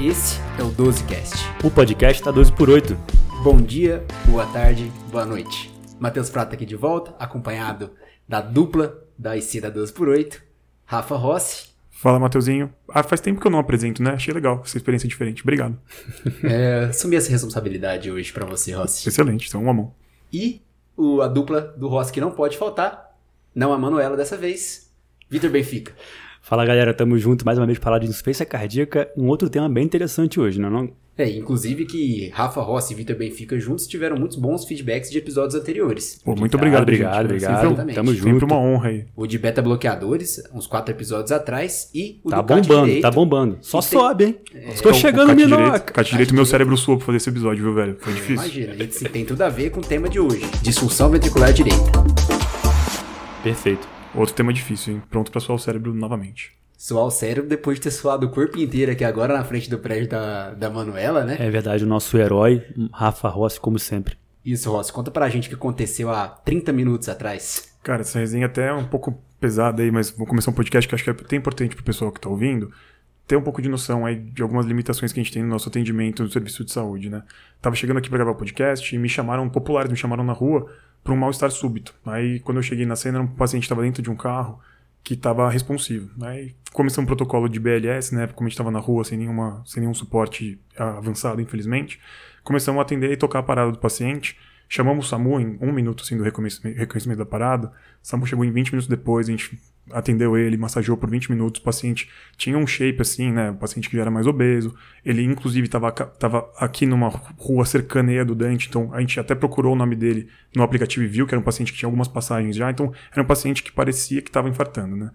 Esse é o 12cast. O podcast tá 12 por 8. Bom dia, boa tarde, boa noite. Matheus Prata aqui de volta, acompanhado da dupla da IC da 12 por 8, Rafa Rossi. Fala, Mateuzinho. Ah, faz tempo que eu não apresento, né? Achei legal essa experiência diferente. Obrigado. É, assumi essa responsabilidade hoje pra você, Rossi. Excelente, então uma mão. E o, a dupla do Rossi que não pode faltar, não a Manuela dessa vez, Vitor Benfica. Fala galera, tamo junto mais uma vez para falar de insuficiência cardíaca, um outro tema bem interessante hoje, não é? Não? É, inclusive que Rafa Rossi e Vitor Benfica juntos tiveram muitos bons feedbacks de episódios anteriores. Pô, muito obrigado, obrigado, gente. obrigado. Sempre, Exatamente. Tamo sempre junto. uma honra aí. O de beta bloqueadores, uns quatro episódios atrás, e o Tá do bombando, direito. tá bombando. Só tem- sobe, hein? Tô Então, chegando, o Cate direito, Cate direito, meu cérebro suou pra fazer esse episódio, viu, velho? Foi difícil. Imagina, gente se tem tudo a ver com o tema de hoje. Disfunção ventricular direita. Perfeito. Outro tema difícil, hein? Pronto pra suar o cérebro novamente. Suar o cérebro depois de ter suado o corpo inteiro aqui agora na frente do prédio da, da Manuela, né? É verdade, o nosso herói, Rafa Rossi, como sempre. Isso, Rossi, conta pra gente o que aconteceu há 30 minutos atrás. Cara, essa resenha até é um pouco pesada aí, mas vou começar um podcast que acho que é até importante pro pessoal que tá ouvindo ter um pouco de noção aí de algumas limitações que a gente tem no nosso atendimento no serviço de saúde, né? Tava chegando aqui pra gravar o podcast e me chamaram, populares, me chamaram na rua por um mal-estar súbito. Aí, quando eu cheguei na cena, um paciente estava dentro de um carro que estava responsivo. Aí começou um protocolo de BLS, né? Como a gente estava na rua sem, nenhuma, sem nenhum suporte avançado, infelizmente. Começamos a atender e tocar a parada do paciente. Chamamos o SAMU em um minuto assim, do reconhecimento, reconhecimento da parada. O SAMU chegou em 20 minutos depois, a gente atendeu ele, massageou por 20 minutos. O paciente tinha um shape assim, né? O paciente que já era mais obeso. Ele, inclusive, estava tava aqui numa rua cercaneia do Dante, então a gente até procurou o nome dele no aplicativo e viu que era um paciente que tinha algumas passagens já. Então, era um paciente que parecia que estava infartando, né?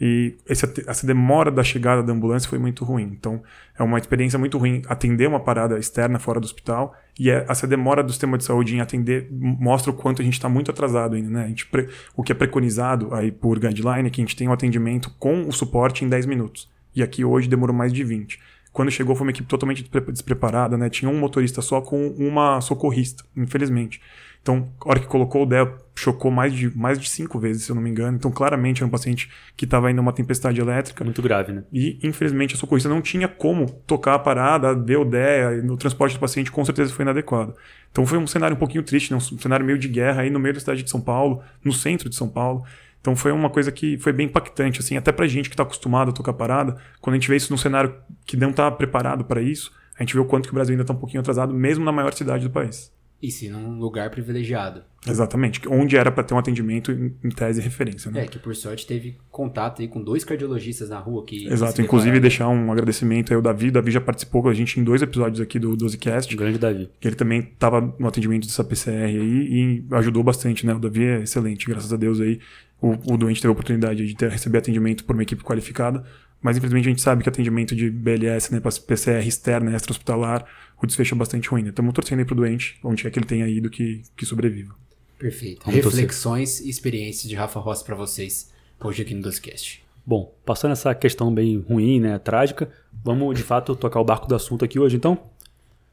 E esse- essa demora da chegada da ambulância foi muito ruim. Então, é uma experiência muito ruim atender uma parada externa fora do hospital. E é- essa demora do sistema de saúde em atender mostra o quanto a gente está muito atrasado ainda, né? A gente pre- o que é preconizado aí por guideline é que a gente tem um atendimento com o suporte em 10 minutos. E aqui hoje demorou mais de 20. Quando chegou foi uma equipe totalmente despre- despreparada, né? Tinha um motorista só com uma socorrista, infelizmente. Então, a hora que colocou o DEA, chocou mais de, mais de cinco vezes, se eu não me engano. Então, claramente era um paciente que estava indo uma tempestade elétrica. Muito grave, né? E, infelizmente, a socorrista não tinha como tocar a parada, ver o DEA, e o transporte do paciente com certeza foi inadequado. Então, foi um cenário um pouquinho triste, né? um cenário meio de guerra aí no meio da cidade de São Paulo, no centro de São Paulo. Então, foi uma coisa que foi bem impactante, assim, até pra gente que tá acostumado a tocar parada, quando a gente vê isso num cenário que não tá preparado para isso, a gente vê o quanto que o Brasil ainda tá um pouquinho atrasado, mesmo na maior cidade do país. E sim, num lugar privilegiado. Exatamente, onde era para ter um atendimento em, tese e referência, né? É, que por sorte teve contato aí com dois cardiologistas na rua que. Exato, inclusive deixar um agradecimento aí ao Davi. O Davi já participou com a gente em dois episódios aqui do 12cast. O grande Davi. que ele também estava no atendimento dessa PCR aí e ajudou bastante, né? O Davi é excelente, graças a Deus aí. O, o doente teve a oportunidade de ter, receber atendimento por uma equipe qualificada, mas infelizmente a gente sabe que atendimento de BLS, né, para PCR externa, extra-hospitalar, o desfecho é bastante ruim, né? Estamos torcendo aí pro doente, onde quer que ele tenha ido, que, que sobreviva. Perfeito. Vamos torcer. Reflexões e experiências de Rafa Rossi pra vocês hoje aqui no Doscast. Bom, passando essa questão bem ruim, né, trágica, vamos de fato tocar o barco do assunto aqui hoje, então?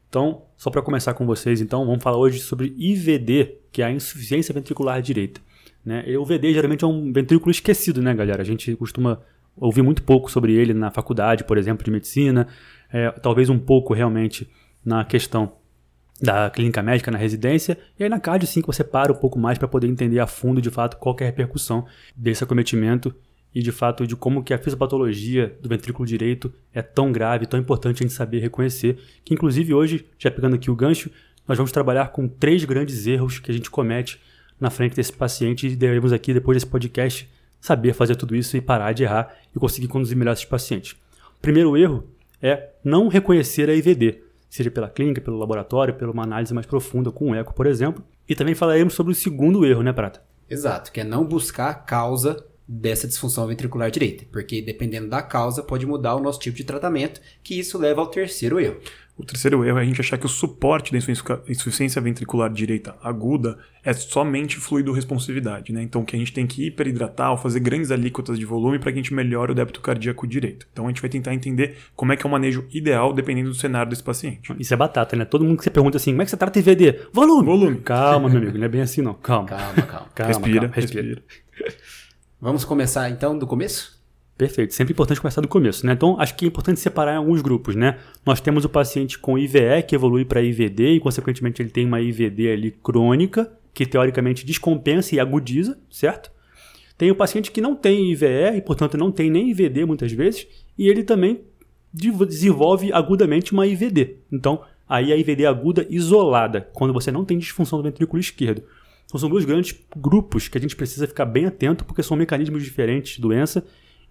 Então, só para começar com vocês, então, vamos falar hoje sobre IVD, que é a insuficiência ventricular direita. Né? O VD geralmente é um ventrículo esquecido, né, galera? A gente costuma ouvir muito pouco sobre ele na faculdade, por exemplo, de medicina, é, talvez um pouco realmente na questão da clínica médica na residência, e aí na cardio sim que você para um pouco mais para poder entender a fundo de fato qual é a repercussão desse acometimento e de fato de como que a fisiopatologia do ventrículo direito é tão grave, tão importante a gente saber reconhecer, que inclusive hoje, já pegando aqui o gancho, nós vamos trabalhar com três grandes erros que a gente comete na frente desse paciente e devemos aqui, depois desse podcast, saber fazer tudo isso e parar de errar e conseguir conduzir melhor esses pacientes. O primeiro erro é não reconhecer a IVD, seja pela clínica, pelo laboratório, pela uma análise mais profunda com o eco, por exemplo. E também falaremos sobre o segundo erro, né, Prata? Exato, que é não buscar a causa dessa disfunção ventricular direita, porque dependendo da causa pode mudar o nosso tipo de tratamento, que isso leva ao terceiro erro. O terceiro erro é a gente achar que o suporte da insufici- insuficiência ventricular direita aguda é somente fluido responsividade, né? Então que a gente tem que hiperidratar ou fazer grandes alíquotas de volume para que a gente melhore o débito cardíaco direito. Então a gente vai tentar entender como é que é o manejo ideal dependendo do cenário desse paciente. Isso é batata, né? Todo mundo que você pergunta assim, como é que você trata IVD? Volume! Volume. Calma, meu amigo, não é bem assim não. Calma. Calma, calma. Calma, respira, calma, respira. Vamos começar então do começo? Perfeito. Sempre importante começar do começo, né? Então, acho que é importante separar em alguns grupos, né? Nós temos o paciente com IVE, que evolui para IVD, e, consequentemente, ele tem uma IVD ali crônica, que teoricamente descompensa e agudiza, certo? Tem o paciente que não tem IVE, e, portanto, não tem nem IVD muitas vezes, e ele também desenvolve agudamente uma IVD. Então, aí a IVD aguda isolada, quando você não tem disfunção do ventrículo esquerdo. Então, são dois grandes grupos que a gente precisa ficar bem atento, porque são mecanismos diferentes de doença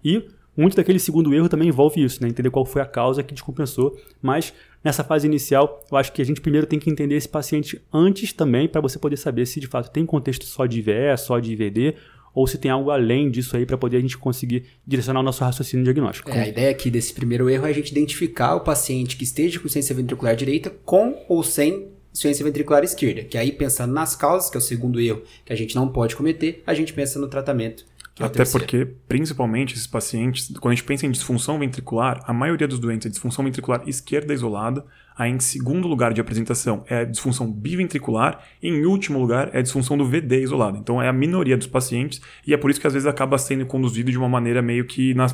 e muito daquele segundo erro também envolve isso, né? Entender qual foi a causa que descompensou. Mas nessa fase inicial, eu acho que a gente primeiro tem que entender esse paciente antes também, para você poder saber se de fato tem contexto só de IVE, só de IVD, ou se tem algo além disso aí para poder a gente conseguir direcionar o nosso raciocínio diagnóstico. É, a ideia aqui desse primeiro erro é a gente identificar o paciente que esteja com ciência ventricular direita com ou sem ciência ventricular esquerda. Que aí, pensando nas causas, que é o segundo erro que a gente não pode cometer, a gente pensa no tratamento é Até porque, principalmente, esses pacientes, quando a gente pensa em disfunção ventricular, a maioria dos doentes é disfunção ventricular esquerda isolada, Aí, em segundo lugar de apresentação, é a disfunção biventricular. E, em último lugar, é a disfunção do VD isolado. Então, é a minoria dos pacientes. E é por isso que, às vezes, acaba sendo conduzido de uma maneira meio que na,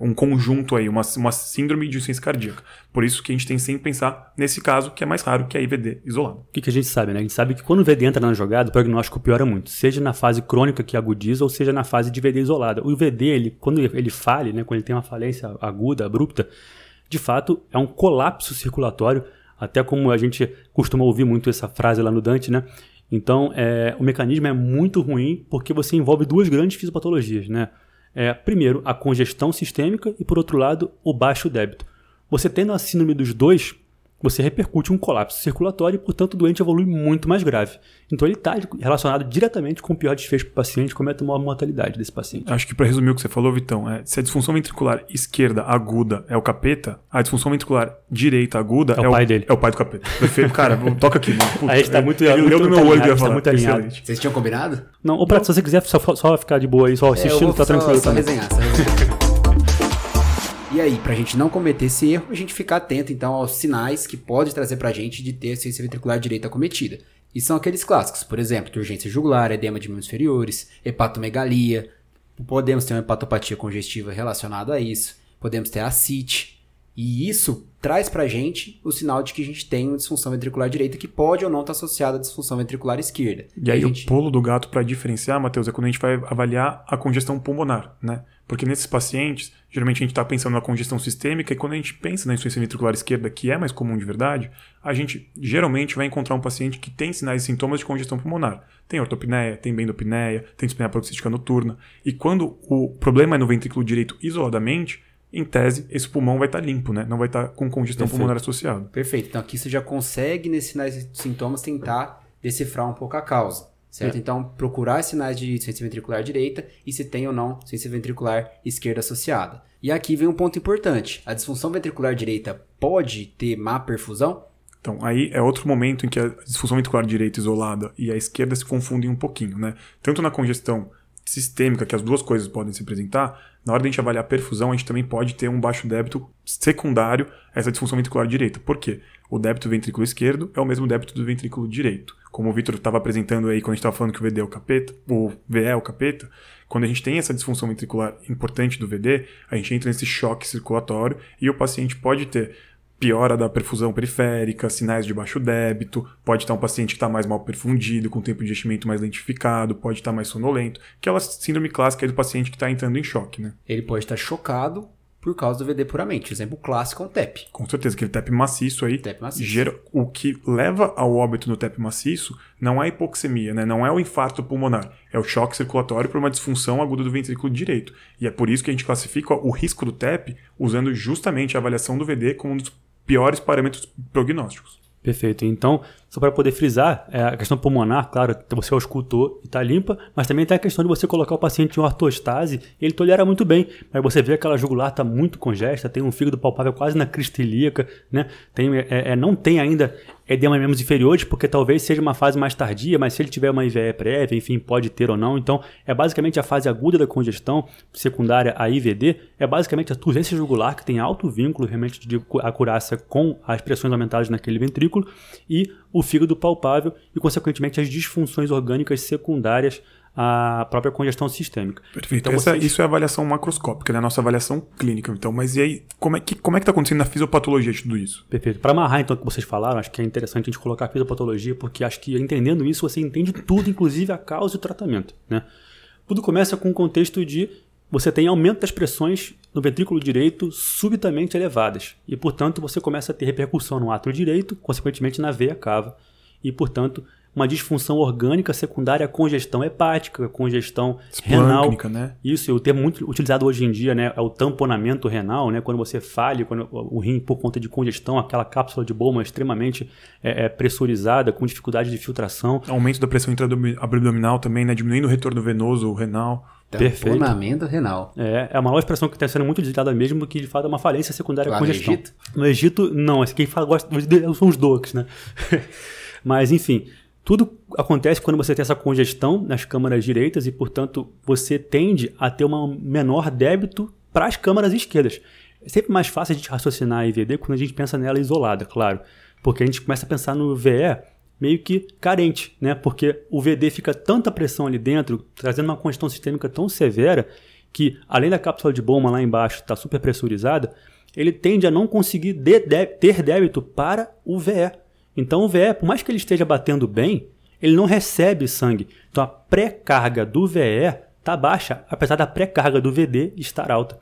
um conjunto aí, uma, uma síndrome de insuficiência cardíaca. Por isso que a gente tem sempre pensar nesse caso, que é mais raro, que é a IVD isolado. O que, que a gente sabe, né? A gente sabe que quando o VD entra na jogada, o prognóstico piora muito. Seja na fase crônica que agudiza, ou seja na fase de VD isolada. O VD, ele, quando ele fale, né, quando ele tem uma falência aguda, abrupta, de fato, é um colapso circulatório até como a gente costuma ouvir muito essa frase lá no Dante, né? Então, é, o mecanismo é muito ruim porque você envolve duas grandes fisiopatologias, né? É, primeiro, a congestão sistêmica e, por outro lado, o baixo débito. Você tendo a síndrome dos dois, você repercute um colapso circulatório e, portanto, o doente evolui muito mais grave. Então, ele está relacionado diretamente com o pior desfecho para o paciente, como é a maior mortalidade desse paciente. Acho que para resumir o que você falou, Vitão, é, se a disfunção ventricular esquerda aguda é o capeta, a disfunção ventricular direita aguda é o, é pai dele. É o pai do capeta. Perfeito. Cara, toca aqui. Puta, a gente tá muito, ele leu no meu olho que ia tá falar. muito alinhado. Vocês tinham combinado? Não, ou Prato, se você quiser só, só ficar de boa aí, só assistindo, é, tá só, tranquilo só também. Resenhar, só resenhar. E aí, pra gente não cometer esse erro, a gente ficar atento então aos sinais que pode trazer pra gente de ter ciência ventricular direita cometida. E são aqueles clássicos, por exemplo, urgência jugular, edema de membros inferiores, hepatomegalia, podemos ter uma hepatopatia congestiva relacionada a isso, podemos ter ascite, e isso traz pra gente o sinal de que a gente tem uma disfunção ventricular direita que pode ou não estar associada à disfunção ventricular esquerda. E aí gente... o pulo do gato para diferenciar, Matheus, é quando a gente vai avaliar a congestão pulmonar, né? Porque nesses pacientes, geralmente a gente está pensando na congestão sistêmica e quando a gente pensa na insuficiência ventricular esquerda, que é mais comum de verdade, a gente geralmente vai encontrar um paciente que tem sinais e sintomas de congestão pulmonar. Tem ortopneia, tem bendopneia, tem dispneia paroxística noturna. E quando o problema é no ventrículo direito isoladamente, em tese, esse pulmão vai estar tá limpo, né? Não vai estar tá com congestão Perfeito. pulmonar associada. Perfeito. Então aqui você já consegue, nesses sinais e sintomas, tentar decifrar um pouco a causa. Certo? É. Então, procurar sinais de ciência ventricular direita e se tem ou não ciência ventricular esquerda associada. E aqui vem um ponto importante. A disfunção ventricular direita pode ter má perfusão? Então, aí é outro momento em que a disfunção ventricular direita isolada e a esquerda se confundem um pouquinho, né? Tanto na congestão sistêmica, que as duas coisas podem se apresentar, na hora de a gente avaliar a perfusão, a gente também pode ter um baixo débito secundário a essa disfunção ventricular direita. Por quê? O débito do ventrículo esquerdo é o mesmo débito do ventrículo direito. Como o Vitor estava apresentando aí quando a gente estava falando que o VD é o capeta, o VE é o capeta, quando a gente tem essa disfunção ventricular importante do VD, a gente entra nesse choque circulatório e o paciente pode ter piora da perfusão periférica, sinais de baixo débito, pode estar um paciente que está mais mal perfundido, com tempo de enchimento mais lentificado, pode estar mais sonolento, aquela síndrome clássica do paciente que está entrando em choque, né? Ele pode estar chocado por causa do VD puramente. Exemplo clássico é um TEP. Com certeza, aquele TEP maciço aí. TEP maciço. Gera, o que leva ao óbito no TEP maciço não é a hipoxemia, né? não é o infarto pulmonar, é o choque circulatório por uma disfunção aguda do ventrículo direito. E é por isso que a gente classifica o risco do TEP usando justamente a avaliação do VD como um dos piores parâmetros prognósticos. Perfeito. Então, só para poder frisar, é, a questão pulmonar, claro, você auscultou e está limpa, mas também tem a questão de você colocar o paciente em ortostase, ele tolera muito bem, mas você vê que aquela jugular está muito congesta, tem um fígado palpável quase na crista ilíaca, né? Tem, é, é, não tem ainda edema membros inferiores, porque talvez seja uma fase mais tardia, mas se ele tiver uma IVE prévia, enfim, pode ter ou não. Então, é basicamente a fase aguda da congestão, secundária a IVD, é basicamente a turgência jugular, que tem alto vínculo realmente de acurácia com as pressões aumentadas naquele ventrículo, e o fígado palpável e, consequentemente, as disfunções orgânicas secundárias a própria congestão sistêmica. Perfeito. Então, Essa- vocês- Isso é avaliação macroscópica, né? A nossa avaliação clínica. Então, mas e aí, como é que como é que tá acontecendo na fisiopatologia de tudo isso? Perfeito. Para amarrar então o que vocês falaram, acho que é interessante a gente colocar a fisiopatologia, porque acho que entendendo isso você entende tudo, inclusive a causa e o tratamento. Né? Tudo começa com o contexto de você tem aumento das pressões no ventrículo direito subitamente elevadas. E, portanto, você começa a ter repercussão no átrio direito, consequentemente na veia cava. E, portanto, uma disfunção orgânica secundária à congestão hepática, congestão renal. Né? Isso, e o termo muito utilizado hoje em dia né, é o tamponamento renal, né, quando você falha, quando o rim, por conta de congestão, aquela cápsula de Bowman extremamente é, é, pressurizada, com dificuldade de filtração. Aumento da pressão intra-abdominal também, né? Diminuindo o retorno venoso renal. Perfeito. Tamponamento renal. É, é uma nova expressão que está sendo muito utilizada mesmo, que de fato é uma falência secundária Lá à no congestão. Egito? No Egito, não. Quem fala, gosta são os docs, né? Mas, enfim, tudo acontece quando você tem essa congestão nas câmaras direitas e, portanto, você tende a ter um menor débito para as câmaras esquerdas. É sempre mais fácil a gente raciocinar a IVD quando a gente pensa nela isolada, claro. Porque a gente começa a pensar no VE meio que carente, né? Porque o VD fica tanta pressão ali dentro, trazendo uma congestão sistêmica tão severa, que além da cápsula de Bowman lá embaixo estar super pressurizada, ele tende a não conseguir ter débito para o VE. Então o VE, por mais que ele esteja batendo bem, ele não recebe sangue. Então a pré-carga do VE está baixa, apesar da pré-carga do VD estar alta.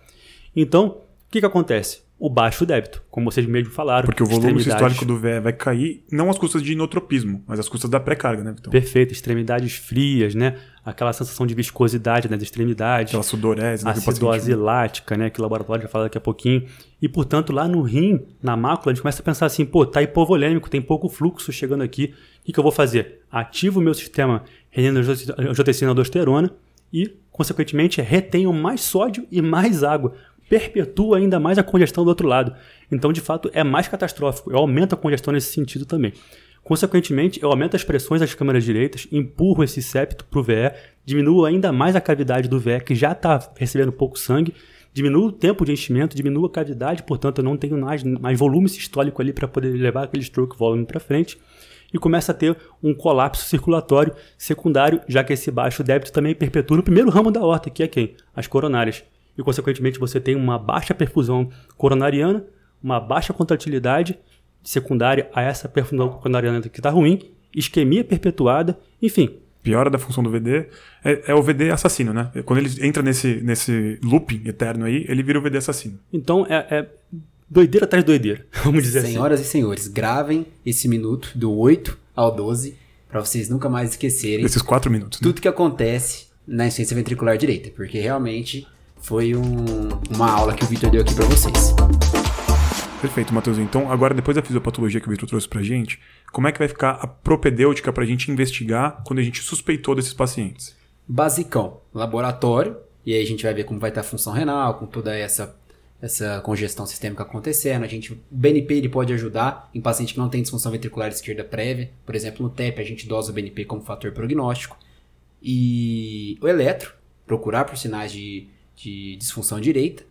Então, o que, que acontece? O baixo débito, como vocês mesmos falaram. Porque o volume sistólico do VE vai cair, não às custas de inotropismo, mas às custas da pré-carga, né, Vitão? Perfeito, extremidades frias, né? Aquela sensação de viscosidade nas extremidades. Aquela sudorese, né, acidose lática, né, que o laboratório já fala daqui a pouquinho. E, portanto, lá no rim, na mácula, a gente começa a pensar assim, pô, tá hipovolêmico, tem pouco fluxo chegando aqui. O que, que eu vou fazer? Ativo o meu sistema renina-angiotensina-aldosterona e, consequentemente, retenho mais sódio e mais água. Perpetua ainda mais a congestão do outro lado. Então, de fato, é mais catastrófico. Eu aumento a congestão nesse sentido também. Consequentemente, eu aumento as pressões das câmaras direitas, empurro esse septo para o VE, diminuo ainda mais a cavidade do VE, que já está recebendo pouco sangue, diminuo o tempo de enchimento, diminuo a cavidade, portanto, eu não tenho mais, mais volume sistólico ali para poder levar aquele stroke volume para frente, e começa a ter um colapso circulatório secundário, já que esse baixo débito também perpetua no primeiro ramo da horta, que é quem? As coronárias. E, consequentemente, você tem uma baixa perfusão coronariana, uma baixa contratilidade secundária a essa perfusão coronariana que está ruim, isquemia perpetuada, enfim. Piora da função do VD é, é o VD assassino, né? Quando ele entra nesse, nesse looping eterno aí, ele vira o VD assassino. Então é, é doideira atrás de doideira, vamos dizer assim. Senhoras e senhores, gravem esse minuto do 8 ao 12 para vocês nunca mais esquecerem Esses quatro minutos. né? tudo que acontece na insuficiência ventricular direita, porque realmente foi um- uma aula que o Victor deu aqui para vocês. Perfeito, Matheus. Então, agora, depois da fisiopatologia que o Vitor trouxe pra gente, como é que vai ficar a propedêutica pra gente investigar quando a gente suspeitou desses pacientes? Basicão, laboratório, e aí a gente vai ver como vai estar a função renal, com toda essa essa congestão sistêmica acontecendo. A gente, o BNP ele pode ajudar em paciente que não tem disfunção ventricular esquerda prévia. Por exemplo, no TEP a gente dosa o BNP como fator prognóstico. E o eletro, procurar por sinais de, de disfunção direita.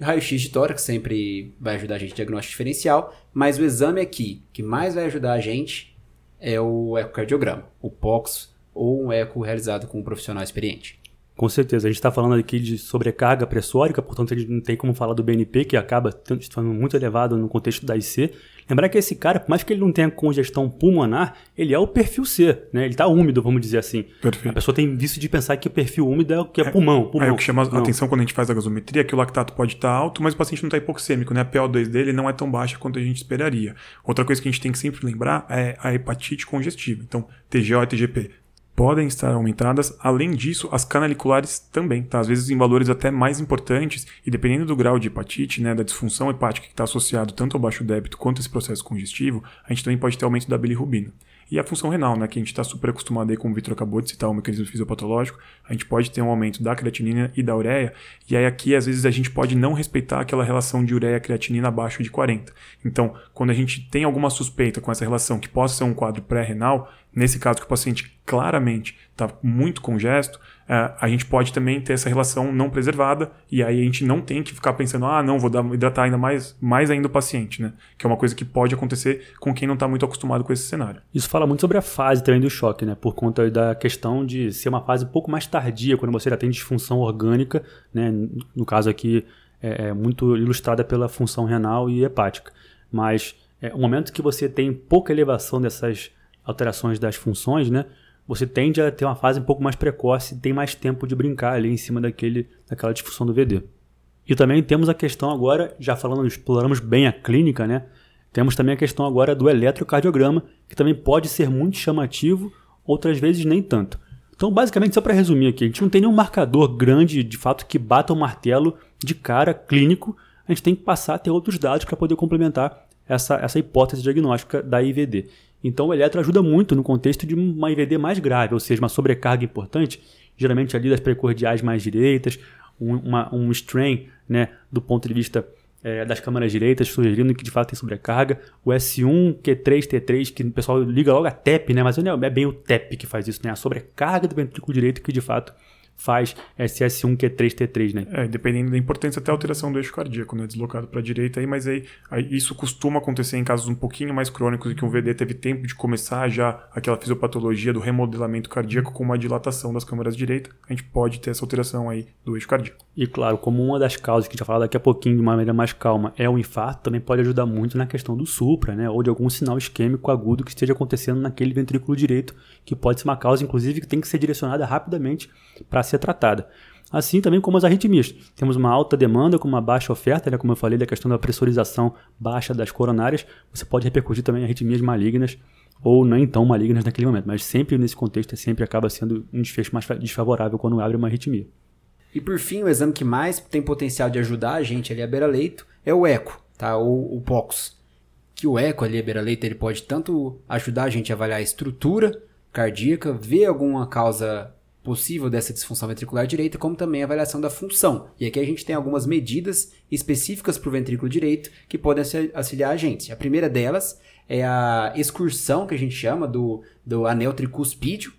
Raio-x de tórax sempre vai ajudar a gente em diagnóstico diferencial, mas o exame aqui que mais vai ajudar a gente é o ecocardiograma, o POX ou um eco realizado com um profissional experiente. Com certeza, a gente está falando aqui de sobrecarga pressórica, portanto a gente não tem como falar do BNP, que acaba estando muito elevado no contexto da IC. Lembrar que esse cara, por mais que ele não tenha congestão pulmonar, ele é o perfil C, né? Ele está úmido, vamos dizer assim. A Perfeito. pessoa tem vício de pensar que o perfil úmido é o que é, pulmão. pulmão. Aí o que chama a Não. atenção quando a gente faz a gasometria é que o lactato pode estar alto, mas o paciente não está hipoxêmico, né? A PO2 dele não é tão baixa quanto a gente esperaria. Outra coisa que a gente tem que sempre lembrar é a hepatite congestiva. Então, TGO e TGP podem estar aumentadas. Além disso, as canaliculares também, tá? Às vezes em valores até mais importantes, e dependendo do grau de hepatite, né, da disfunção hepática que está associado tanto ao baixo débito quanto a esse processo congestivo, a gente também pode ter aumento da bilirrubina. E a função renal, né, que a gente está super acostumado aí, como o Vitor acabou de citar, o mecanismo fisiopatológico, a gente pode ter um aumento da creatinina e da ureia, e aí aqui às vezes a gente pode não respeitar aquela relação de ureia-creatinina abaixo de 40. Então, quando a gente tem alguma suspeita com essa relação que possa ser um quadro pré-renal, nesse caso que o paciente claramente está muito congesto, é, a gente pode também ter essa relação não preservada e aí a gente não tem que ficar pensando, ah, não, vou dar, hidratar ainda mais, mais ainda o paciente, né? Que é uma coisa que pode acontecer com quem não está muito acostumado com esse cenário. Isso fala muito sobre a fase também do choque, né? Por conta da questão de ser uma fase um pouco mais tardia, quando você já tem disfunção orgânica, né? No caso aqui, é, é muito ilustrada pela função renal e hepática. Mas é, o momento que você tem pouca elevação dessas alterações das funções, né? Você tende a ter uma fase um pouco mais precoce, tem mais tempo de brincar ali em cima daquele, daquela disfunção do VD. E também temos a questão agora, já falando, exploramos bem a clínica, né? Temos também a questão agora do eletrocardiograma, que também pode ser muito chamativo, outras vezes nem tanto. Então, basicamente, só para resumir aqui, a gente não tem nenhum marcador grande, de fato, que bata o martelo de cara clínico. A gente tem que passar a ter outros dados para poder complementar essa, essa hipótese diagnóstica da IVD. Então o eletro ajuda muito no contexto de uma IVD mais grave, ou seja, uma sobrecarga importante, geralmente ali das precordiais mais direitas, um, uma, um strain né, do ponto de vista é, das câmaras direitas, sugerindo que de fato tem sobrecarga. O S1, Q3, T3, que o pessoal liga logo a TEP, né, mas não é bem o TEP que faz isso, né, a sobrecarga do ventrículo direito que de fato faz SS1, Q3, T3, né? É, dependendo da importância, até alteração do eixo cardíaco, né? Deslocado para a direita aí, mas aí, aí, isso costuma acontecer em casos um pouquinho mais crônicos em que o VD teve tempo de começar já aquela fisiopatologia do remodelamento cardíaco com uma dilatação das câmaras direita. A gente pode ter essa alteração aí do eixo cardíaco. E claro, como uma das causas que a gente vai falar daqui a pouquinho de uma maneira mais calma é o infarto, também pode ajudar muito na questão do supra, né? Ou de algum sinal isquêmico agudo que esteja acontecendo naquele ventrículo direito, que pode ser uma causa, inclusive, que tem que ser direcionada rapidamente para ser tratada. Assim também como as arritmias. Temos uma alta demanda com uma baixa oferta, né? como eu falei, da questão da pressurização baixa das coronárias. Você pode repercutir também arritmias malignas ou nem tão malignas naquele momento. Mas sempre nesse contexto, sempre acaba sendo um desfecho mais desfavorável quando abre uma arritmia. E por fim, o exame que mais tem potencial de ajudar a gente ali a beira-leito é o eco, tá? ou o POX. Que o eco ali a beira-leito ele pode tanto ajudar a gente a avaliar a estrutura cardíaca, ver alguma causa possível dessa disfunção ventricular direita, como também a avaliação da função. E aqui a gente tem algumas medidas específicas para o ventrículo direito que podem auxiliar a gente. A primeira delas é a excursão, que a gente chama, do, do anel tricuspídeo,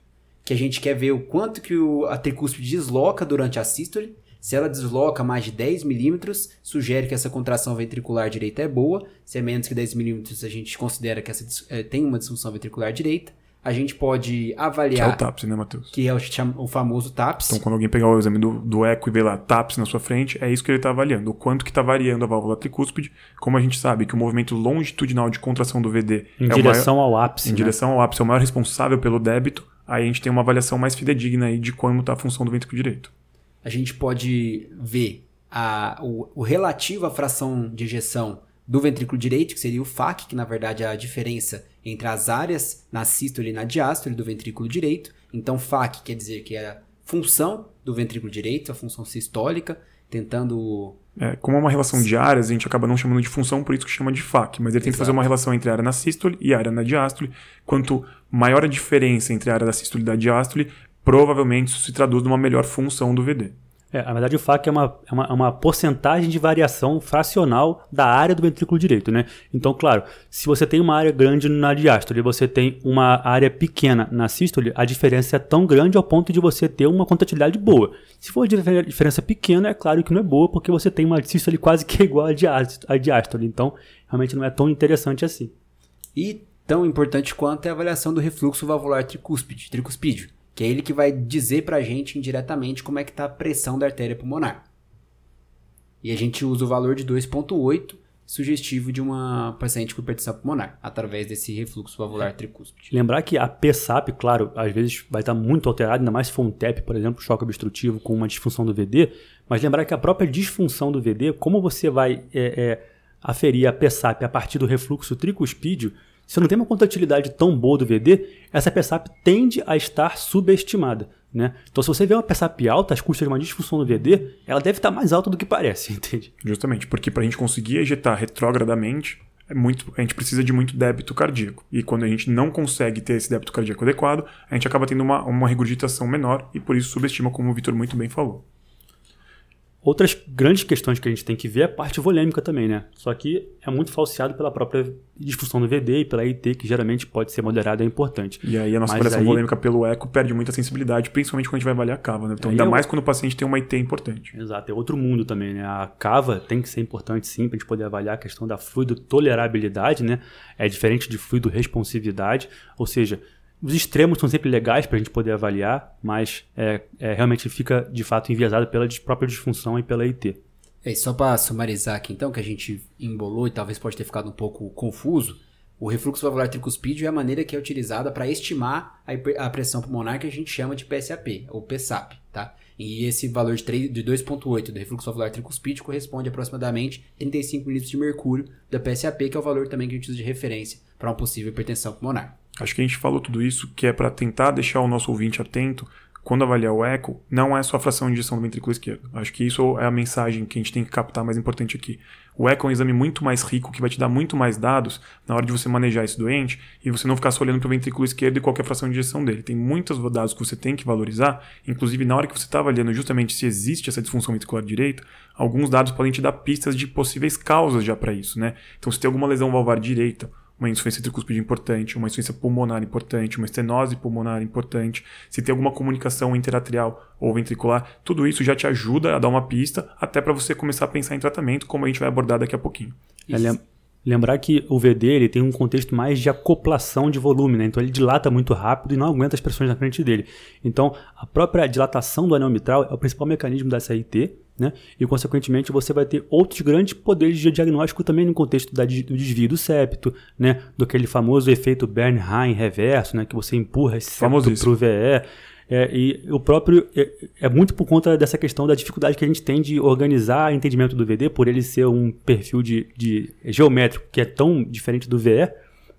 que a gente quer ver o quanto que o, a tricúspide desloca durante a sístole. Se ela desloca mais de 10 milímetros, sugere que essa contração ventricular direita é boa. Se é menos que 10 milímetros, a gente considera que essa, é, tem uma disfunção ventricular direita a gente pode avaliar. Que é o TAPS, né, Matheus? Que é o, o, famoso TAPS. Então, quando alguém pegar o exame do, do eco e ver lá TAPS na sua frente, é isso que ele está avaliando. O quanto que está variando a válvula tricúspide. Como a gente sabe que o movimento longitudinal de contração do VD. Em é direção maior, ao ápice. Em né? direção ao ápice, é o maior responsável pelo débito. Aí a gente tem uma avaliação mais fidedigna aí de como está a função do ventrículo direito. A gente pode ver a, o, o relativo à fração de ejeção do ventrículo direito, que seria o FAC, que na verdade é a diferença entre as áreas na sístole e na diástole do ventrículo direito. Então, FAC quer dizer que é a função do ventrículo direito, a função sistólica, tentando. É, como é uma relação de áreas, a gente acaba não chamando de função, por isso que chama de FAC. Mas ele tem que fazer uma relação entre a área na sístole e a área na diástole. Quanto maior a diferença entre a área da sístole e da diástole, provavelmente isso se traduz numa melhor função do VD. É, na verdade, o FAC é uma, é uma, é uma, porcentagem de variação fracional da área do ventrículo direito, né? Então, claro, se você tem uma área grande na diástole e você tem uma área pequena na sístole, a diferença é tão grande ao ponto de você ter uma contratilidade boa. Se for diferença pequena, é claro que não é boa, porque você tem uma sístole quase que igual à diástole. Então, realmente não é tão interessante assim. E tão importante quanto é a avaliação do refluxo valvular tricúspide, tricuspídeo que é ele que vai dizer para a gente indiretamente como é que está a pressão da artéria pulmonar. E a gente usa o valor de 2.8 sugestivo de uma paciente com hipertensão pulmonar, através desse refluxo valvular tricúspide. Lembrar que a PSAP, claro, às vezes vai estar muito alterada, ainda mais se for um TEP, por exemplo, choque obstrutivo com uma disfunção do VD, mas lembrar que a própria disfunção do VD, como você vai é, é, aferir a PSAP a partir do refluxo tricuspídeo, se não tem uma contratilidade tão boa do VD, essa PSAP tende a estar subestimada. Né? Então, se você vê uma PSAP alta, as custas de uma disfunção do VD, ela deve estar mais alta do que parece, entende? Justamente, porque para a gente conseguir ejetar retrogradamente, é muito, a gente precisa de muito débito cardíaco. E quando a gente não consegue ter esse débito cardíaco adequado, a gente acaba tendo uma, uma regurgitação menor e por isso subestima, como o Vitor muito bem falou. Outras grandes questões que a gente tem que ver é a parte volêmica também, né? Só que é muito falseado pela própria disfunção do VD e pela IT, que geralmente pode ser moderada e é importante. E aí a nossa Mas avaliação aí- volêmica pelo eco perde muita sensibilidade, principalmente quando a gente vai avaliar a cava, né? Então, Aí ainda eu- mais quando o paciente tem uma IT importante. Exato, é outro mundo também, né? A cava tem que ser importante sim para a gente poder avaliar a questão da fluido tolerabilidade, né? É diferente de fluido responsividade, ou seja, os extremos são sempre legais para a gente poder avaliar, mas é, é, realmente fica de fato enviesado pela própria disfunção e pela IT. É, só para sumarizar aqui então, que a gente embolou e talvez pode ter ficado um pouco confuso, o refluxo valvular tricuspídeo é a maneira que é utilizada para estimar a, a pressão pulmonar que a gente chama de PSAP, ou PSAP, tá? E esse valor de, de 2.8 do refluxo valvular tricuspídeo corresponde a aproximadamente 35 ml de mercúrio da PSAP, que é o valor também que a gente usa de referência para uma possível hipertensão pulmonar. Acho que a gente falou tudo isso que é para tentar deixar o nosso ouvinte atento quando avaliar o eco, não é só a fração de injeção do ventrículo esquerdo. Acho que isso é a mensagem que a gente tem que captar mais importante aqui. O eco é um exame muito mais rico que vai te dar muito mais dados na hora de você manejar esse doente e você não ficar só olhando para o ventrículo esquerdo e qualquer fração de injeção dele. Tem muitos dados que você tem que valorizar, inclusive na hora que você está avaliando justamente se existe essa disfunção ventricular direita, alguns dados podem te dar pistas de possíveis causas já para isso, né? Então, se tem alguma lesão valvar direita, uma insuficiência tricuspide importante, uma insuficiência pulmonar importante, uma estenose pulmonar importante, se tem alguma comunicação interatrial ou ventricular, tudo isso já te ajuda a dar uma pista até para você começar a pensar em tratamento, como a gente vai abordar daqui a pouquinho. É lem- lembrar que o VD ele tem um contexto mais de acoplação de volume, né? então ele dilata muito rápido e não aguenta as pressões na frente dele. Então a própria dilatação do anel mitral é o principal mecanismo dessa IT, né? e consequentemente você vai ter outros grandes poderes de diagnóstico também no contexto da do desvio do septo, né? do aquele famoso efeito Bernheim reverso, né? que você empurra esse septo para o VE. É, e o próprio é, é muito por conta dessa questão da dificuldade que a gente tem de organizar o entendimento do VD, por ele ser um perfil de, de geométrico que é tão diferente do VE,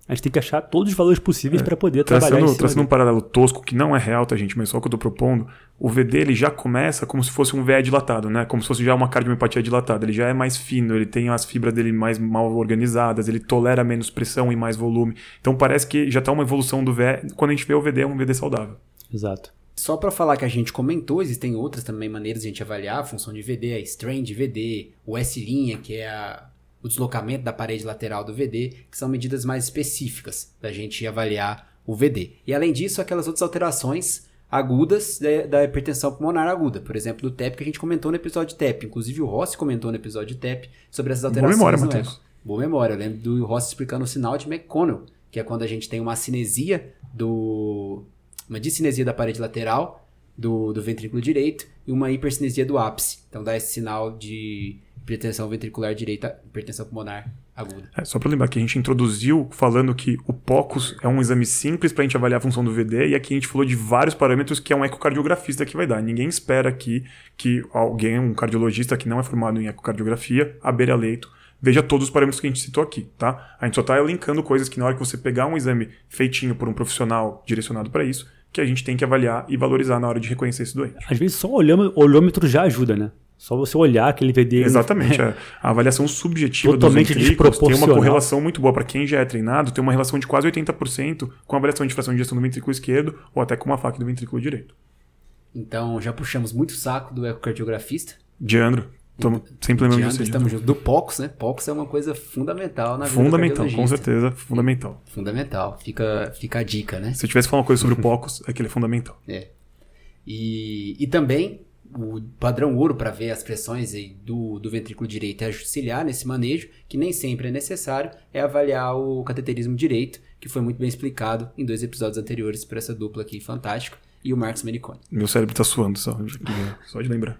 a gente tem que achar todos os valores possíveis para poder trabalhar Traçando, cima traçando um dele. paralelo tosco que não é real, tá, gente? Mas só que eu tô propondo. O VD ele já começa como se fosse um VE dilatado, né? Como se fosse já uma cardiomepatia dilatada. Ele já é mais fino, ele tem as fibras dele mais mal organizadas, ele tolera menos pressão e mais volume. Então parece que já tá uma evolução do VE. Quando a gente vê o VD, é um VD saudável. Exato. Só para falar que a gente comentou, existem outras também maneiras de a gente avaliar a função de VD, a strain de VD, o S', que é a- o deslocamento da parede lateral do VD, que são medidas mais específicas da gente avaliar o VD. E além disso, aquelas outras alterações agudas da, da hipertensão pulmonar aguda, por exemplo, do TEP que a gente comentou no episódio de TEP. Inclusive o Rossi comentou no episódio de TEP sobre essas Boa alterações memória, no Matheus. Boa memória. Eu lembro do Rossi explicando o sinal de McConnell, que é quando a gente tem uma cinesia do. Uma discinesia da parede lateral do, do ventrículo direito e uma hipercinesia do ápice. Então dá esse sinal de hipertensão ventricular direita, hipertensão pulmonar aguda. É, só para lembrar que a gente introduziu falando que o POCUS é um exame simples para a gente avaliar a função do VD e aqui a gente falou de vários parâmetros que é um ecocardiografista que vai dar. Ninguém espera aqui que alguém, um cardiologista que não é formado em ecocardiografia, à beira-leito, veja todos os parâmetros que a gente citou aqui, tá? A gente só está linkando coisas que na hora que você pegar um exame feitinho por um profissional direcionado para isso, que a gente tem que avaliar e valorizar na hora de reconhecer esse doente. Às vezes só o olhômetro, já ajuda, né? Só você olhar aquele VD. Exatamente. é. A avaliação subjetiva Totalmente dos ventrículos tem uma correlação muito boa. Para quem já é treinado, tem uma relação de quase 80% com a avaliação de fração de injeção do ventrículo esquerdo ou até com uma faca do ventrículo direito. Então já puxamos muito o saco do ecocardiografista. Diandro, tamo sempre lembrando você. estamos juntos. Do POCUS, né? POCUS é uma coisa fundamental na vida Fundamental, com certeza, fundamental. Fundamental. Fica, fica a dica, né? Se eu tivesse falado uma coisa sobre o POCUS, é que ele é fundamental. É. E, e também o padrão ouro para ver as pressões aí do, do ventrículo direito e auxiliar nesse manejo, que nem sempre é necessário, é avaliar o cateterismo direito, que foi muito bem explicado em dois episódios anteriores por essa dupla aqui fantástica, e o Marcos Menicone. Meu cérebro tá suando só, só de lembrar.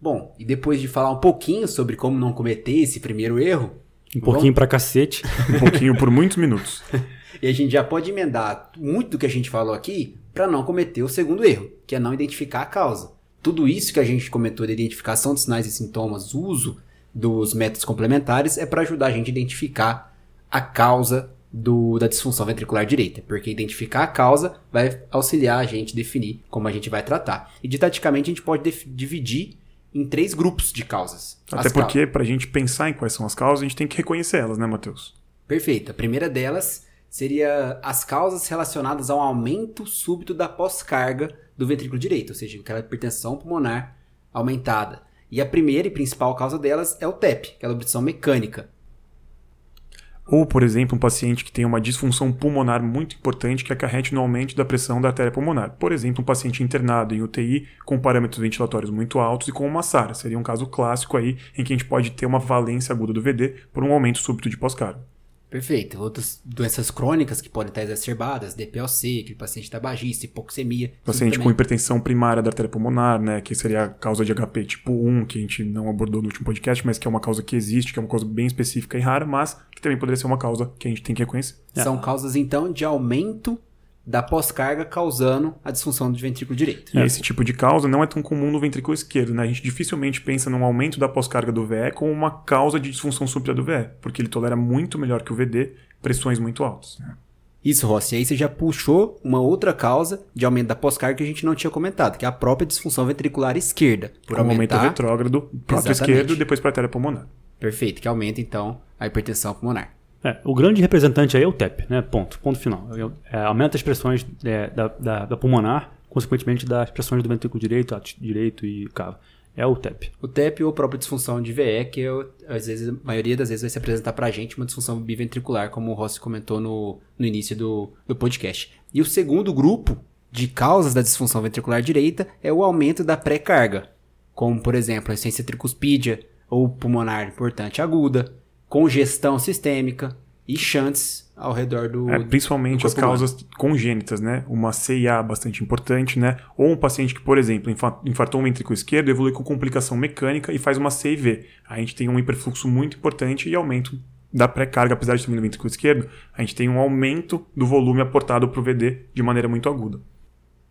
Bom, e depois de falar um pouquinho sobre como não cometer esse primeiro erro, Um pouquinho pra cacete. Um pouquinho por muitos minutos. E a gente já pode emendar muito do que a gente falou aqui para não cometer o segundo erro, que é não identificar a causa. Tudo isso que a gente comentou de identificação de sinais e sintomas, uso dos métodos complementares, é para ajudar a gente a identificar a causa do- da disfunção ventricular direita, porque identificar a causa vai auxiliar a gente a definir como a gente vai tratar. E didaticamente a gente pode dividir em três grupos de causas. Até As porque, pra gente pensar em quais são as causas, a gente tem que reconhecer elas, né, Matheus? Perfeito. A primeira delas seria as causas relacionadas ao aumento súbito da pós-carga do ventrículo direito, ou seja, aquela hipertensão pulmonar aumentada. E a primeira e principal causa delas é o TEP, que é a obstrução mecânica. Ou, por exemplo, um paciente que tem uma disfunção pulmonar muito importante que acarrete no aumento da pressão da artéria pulmonar. Por exemplo, um paciente internado em UTI com parâmetros ventilatórios muito altos e com uma SARA. Seria um caso clássico aí em que a gente pode ter uma valência aguda do VD por um aumento súbito de pós-carga. Perfeito. Outras doenças crônicas que podem estar exacerbadas, DPLC, aquele paciente tabagista, hipoxemia. Paciente com hipertensão primária da artéria pulmonar, né, que seria a causa de HP tipo 1, que a gente não abordou no último podcast, mas que é uma causa que existe, que é uma causa bem específica e rara, mas que também poderia ser uma causa que a gente tem que reconhecer. São causas, então, de aumento da pós-carga causando a disfunção do ventrículo direito. E esse tipo de causa não é tão comum no ventrículo esquerdo, né? A gente dificilmente pensa num aumento da pós-carga do VE como uma causa de disfunção súbita do VE, porque ele tolera muito melhor que o VD pressões muito altas. Isso, Rossi. E aí você já puxou uma outra causa de aumento da pós-carga que a gente não tinha comentado, que é a própria disfunção ventricular esquerda. Por Com aumentar... aumento retrógrado, próprio esquerdo, depois para a artéria pulmonar. Perfeito, que aumenta então a hipertensão pulmonar. É, o grande representante aí é o TEP, né? Ponto. Ponto final. É, aumenta as pressões é, da, da, da, pulmonar, consequentemente das pressões do ventrículo direito, direito e cava. É o TEP. O TEP ou a própria disfunção de VE, que é, às vezes, a maioria das vezes vai se apresentar pra gente uma disfunção biventricular, como o Rossi comentou no, no início do, do podcast. E o segundo grupo de causas da disfunção ventricular direita é o aumento da pré-carga, como, por exemplo, a essência tricuspídia ou pulmonar importante aguda, congestão sistêmica e chantes ao redor do. É, principalmente do as causas humano. congênitas, né? Uma CIA bastante importante, né? Ou um paciente que, por exemplo, infartou um ventrículo esquerdo, evolui com complicação mecânica e faz uma CIV. A gente tem um hiperfluxo muito importante e aumento da pré-carga, apesar de ter no ventrículo esquerdo, a gente tem um aumento do volume aportado para o VD de maneira muito aguda.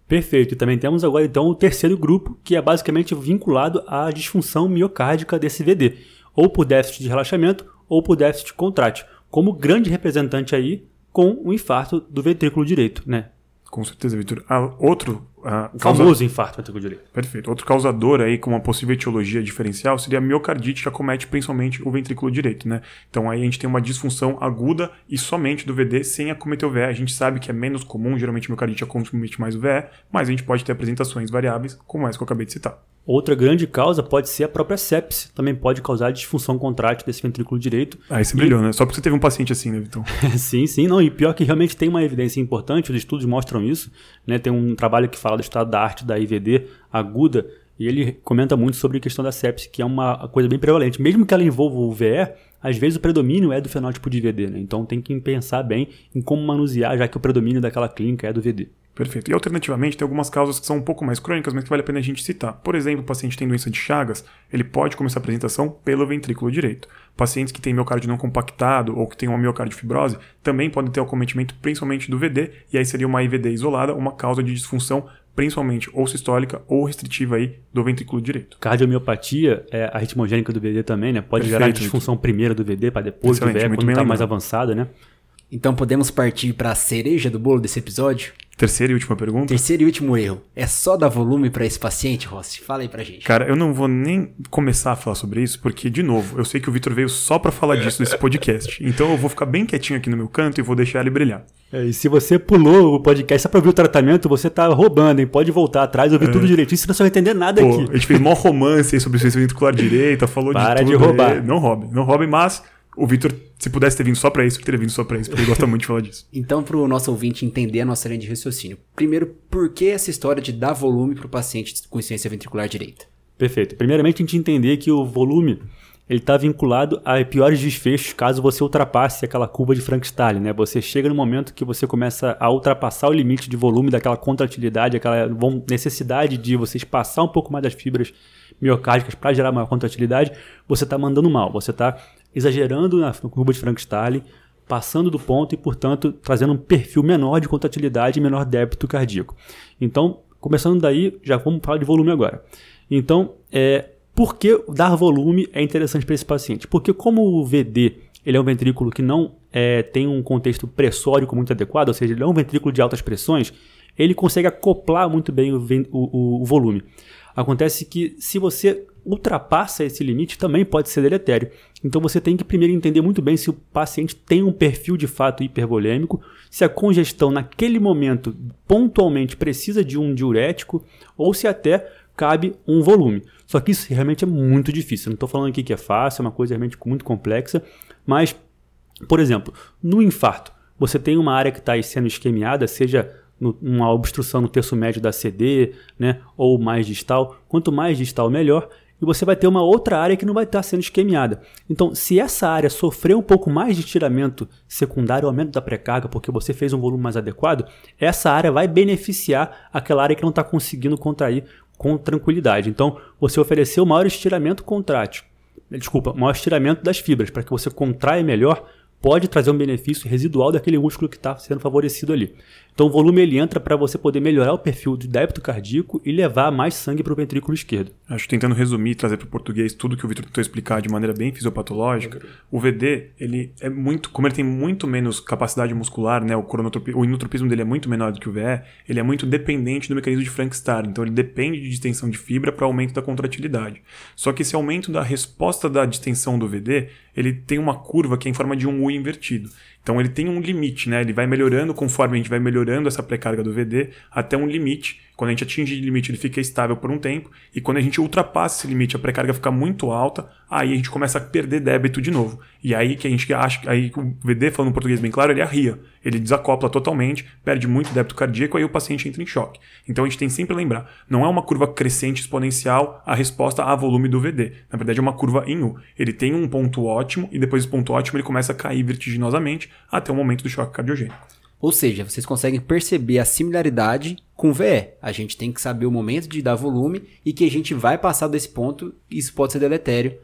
Perfeito. E também temos agora então o terceiro grupo, que é basicamente vinculado à disfunção miocárdica desse VD, ou por déficit de relaxamento ou por déficit contrátil, como grande representante aí com o infarto do ventrículo direito, né? Com certeza, Vitor. Ah, outro. Ah, o famoso causa... infarto ventrículo direito. Perfeito. Outro causador aí com uma possível etiologia diferencial seria a miocardite, que acomete principalmente o ventrículo direito, né? Então aí a gente tem uma disfunção aguda e somente do VD sem acometer o VE. A gente sabe que é menos comum, geralmente a miocardite acomete mais o VE, mas a gente pode ter apresentações variáveis, como essa que eu acabei de citar. Outra grande causa pode ser a própria sepse, também pode causar disfunção contrátil desse ventrículo direito. Ah, esse brilhou, né? Só porque você teve um paciente assim, né, Vitor? sim, sim, não. E pior que realmente tem uma evidência importante, os estudos mostram isso. Né? Tem um trabalho que fala do estado da arte da IVD aguda, e ele comenta muito sobre a questão da sepse, que é uma coisa bem prevalente. Mesmo que ela envolva o VE, às vezes o predomínio é do fenótipo de VD, né? Então tem que pensar bem em como manusear, já que o predomínio daquela clínica é do VD. Perfeito. E alternativamente, tem algumas causas que são um pouco mais crônicas, mas que vale a pena a gente citar. Por exemplo, o paciente tem doença de Chagas, ele pode começar a apresentação pelo ventrículo direito. Pacientes que têm miocárdio não compactado ou que têm uma miocardiofibrose também podem ter acometimento principalmente do VD, e aí seria uma IVD isolada, uma causa de disfunção principalmente ou sistólica ou restritiva aí do ventrículo direito. Cardiomiopatia é a ritmogênica do VD também, né? Pode Perfeito, gerar disfunção primeiro do VD para depois do VE quando está mais avançada, né? Então podemos partir para a cereja do bolo desse episódio? Terceira e última pergunta? Terceiro e último erro. É só dar volume para esse paciente, Rossi? Fala aí pra gente. Cara, eu não vou nem começar a falar sobre isso, porque, de novo, eu sei que o Vitor veio só para falar disso nesse podcast. Então eu vou ficar bem quietinho aqui no meu canto e vou deixar ele brilhar. É, e se você pulou o podcast só pra ouvir o tratamento, você tá roubando, hein? Pode voltar atrás, ouvir é. tudo direitinho, senão você não vai entender nada Pô, aqui. A gente fez mó romance aí sobre o ciência ventricular direita, falou para de tudo. Para de roubar. Aí. Não roube, não roube, mas o Vitor, se pudesse ter vindo só para isso, ele teria vindo só para isso, porque ele gosta muito de falar disso. Então, para o nosso ouvinte entender a nossa linha de raciocínio, primeiro, por que essa história de dar volume para o paciente com insuficiência ventricular direita? Perfeito. Primeiramente, a gente entender que o volume ele está vinculado a piores desfechos caso você ultrapasse aquela curva de Frankenstein, né? Você chega no momento que você começa a ultrapassar o limite de volume daquela contratilidade, aquela necessidade de você espaçar um pouco mais das fibras miocárdicas para gerar maior contratilidade, você está mandando mal, você está exagerando na curva de Frankenstein, passando do ponto e, portanto, trazendo um perfil menor de contratilidade e menor débito cardíaco. Então, começando daí, já vamos falar de volume agora. Então, é, por que dar volume é interessante para esse paciente? Porque como o VD ele é um ventrículo que não é, tem um contexto pressórico muito adequado, ou seja, ele é um ventrículo de altas pressões, ele consegue acoplar muito bem o, o, o volume. Acontece que se você ultrapassa esse limite, também pode ser deletério. Então você tem que primeiro entender muito bem se o paciente tem um perfil de fato hipervolêmico, se a congestão naquele momento pontualmente precisa de um diurético, ou se até cabe um volume. Só que isso realmente é muito difícil. Não estou falando aqui que é fácil, é uma coisa realmente muito complexa, mas, por exemplo, no infarto, você tem uma área que está sendo esquemiada, seja no, uma obstrução no terço médio da CD, né, ou mais distal. Quanto mais distal, melhor. E você vai ter uma outra área que não vai estar sendo esquemiada. Então, se essa área sofrer um pouco mais de estiramento secundário, aumento da pré-carga, porque você fez um volume mais adequado, essa área vai beneficiar aquela área que não está conseguindo contrair com tranquilidade. Então, você ofereceu maior estiramento contrátil. Desculpa, maior estiramento das fibras, para que você contraia melhor pode trazer um benefício residual daquele músculo que está sendo favorecido ali. Então o volume ele entra para você poder melhorar o perfil de débito cardíaco e levar mais sangue para o ventrículo esquerdo. Acho que tentando resumir, trazer para o português tudo que o Vitor tentou explicar de maneira bem fisiopatológica, o VD, ele é muito, como ele tem muito menos capacidade muscular, né, o, o inotropismo dele é muito menor do que o VE, ele é muito dependente do mecanismo de Frank-Starr, então ele depende de distensão de fibra para aumento da contratilidade. Só que esse aumento da resposta da distensão do VD, ele tem uma curva que é em forma de um U invertido. Então ele tem um limite, né? Ele vai melhorando conforme a gente vai melhorando essa pré-carga do VD até um limite. Quando a gente atinge o limite, ele fica estável por um tempo. E quando a gente ultrapassa esse limite, a pré-carga fica muito alta, aí a gente começa a perder débito de novo. E aí que a gente acha, aí o VD, falando português bem claro, ele arria. Ele desacopla totalmente, perde muito débito cardíaco, aí o paciente entra em choque. Então a gente tem sempre lembrar, não é uma curva crescente exponencial a resposta a volume do VD. Na verdade é uma curva em U. Ele tem um ponto ótimo e depois desse ponto ótimo ele começa a cair vertiginosamente até o momento do choque cardiogênico. Ou seja, vocês conseguem perceber a similaridade com VE. A gente tem que saber o momento de dar volume e que a gente vai passar desse ponto, isso pode ser deletério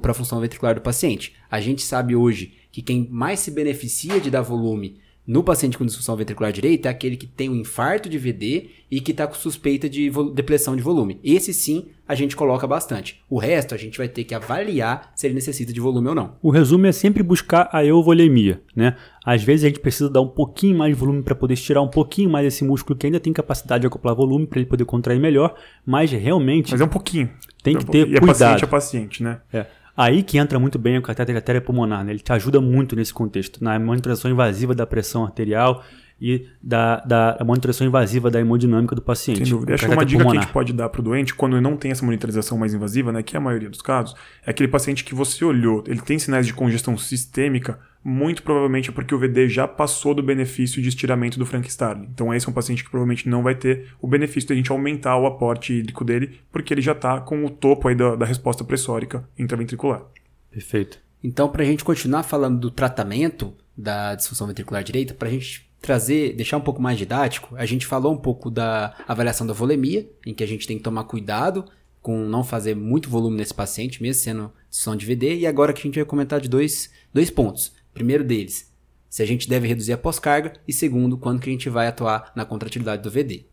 para a função ventricular do paciente. A gente sabe hoje que quem mais se beneficia de dar volume no paciente com disfunção ventricular direita é aquele que tem um infarto de VD e que está com suspeita de depressão de volume. Esse sim a gente coloca bastante. O resto a gente vai ter que avaliar se ele necessita de volume ou não. O resumo é sempre buscar a euvolemia, né? Às vezes a gente precisa dar um pouquinho mais de volume para poder estirar um pouquinho mais esse músculo que ainda tem capacidade de acoplar volume para ele poder contrair melhor, mas realmente Mas é um pouquinho. Tem que ter e cuidado. é paciente a paciente, né? É. Aí que entra muito bem o catéter artéria pulmonar, né? ele te ajuda muito nesse contexto, na monitoração invasiva da pressão arterial e da, da monitoração invasiva da hemodinâmica do paciente. Sem dúvida. Acho que uma dica pulmonar. que a gente pode dar para o doente, quando não tem essa monitorização mais invasiva, né, que é a maioria dos casos, é aquele paciente que você olhou, ele tem sinais de congestão sistêmica, muito provavelmente é porque o VD já passou do benefício de estiramento do Frank Starling. Então esse é um paciente que provavelmente não vai ter o benefício de a gente aumentar o aporte hídrico dele, porque ele já está com o topo aí da, da resposta pressórica intraventricular. Perfeito. Então, para a gente continuar falando do tratamento da disfunção ventricular direita, para a gente trazer, deixar um pouco mais didático, a gente falou um pouco da avaliação da volemia, em que a gente tem que tomar cuidado com não fazer muito volume nesse paciente, mesmo sendo disfunção de VD, e agora que a gente vai comentar de dois, dois pontos. Primeiro deles, se a gente deve reduzir a pós-carga, e segundo, quando que a gente vai atuar na contratilidade do VD.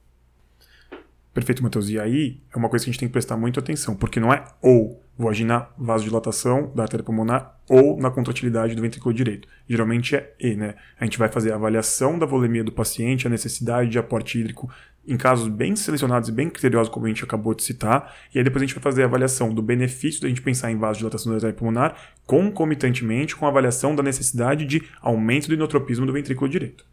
Perfeito, Matheus. E aí é uma coisa que a gente tem que prestar muita atenção, porque não é ou vou agir na vasodilatação da artéria pulmonar ou na contratilidade do ventrículo direito. Geralmente é E, né? A gente vai fazer a avaliação da volemia do paciente, a necessidade de aporte hídrico em casos bem selecionados e bem criteriosos, como a gente acabou de citar, e aí depois a gente vai fazer a avaliação do benefício da gente pensar em vasodilatação da artéria pulmonar, concomitantemente com a avaliação da necessidade de aumento do inotropismo do ventrículo direito.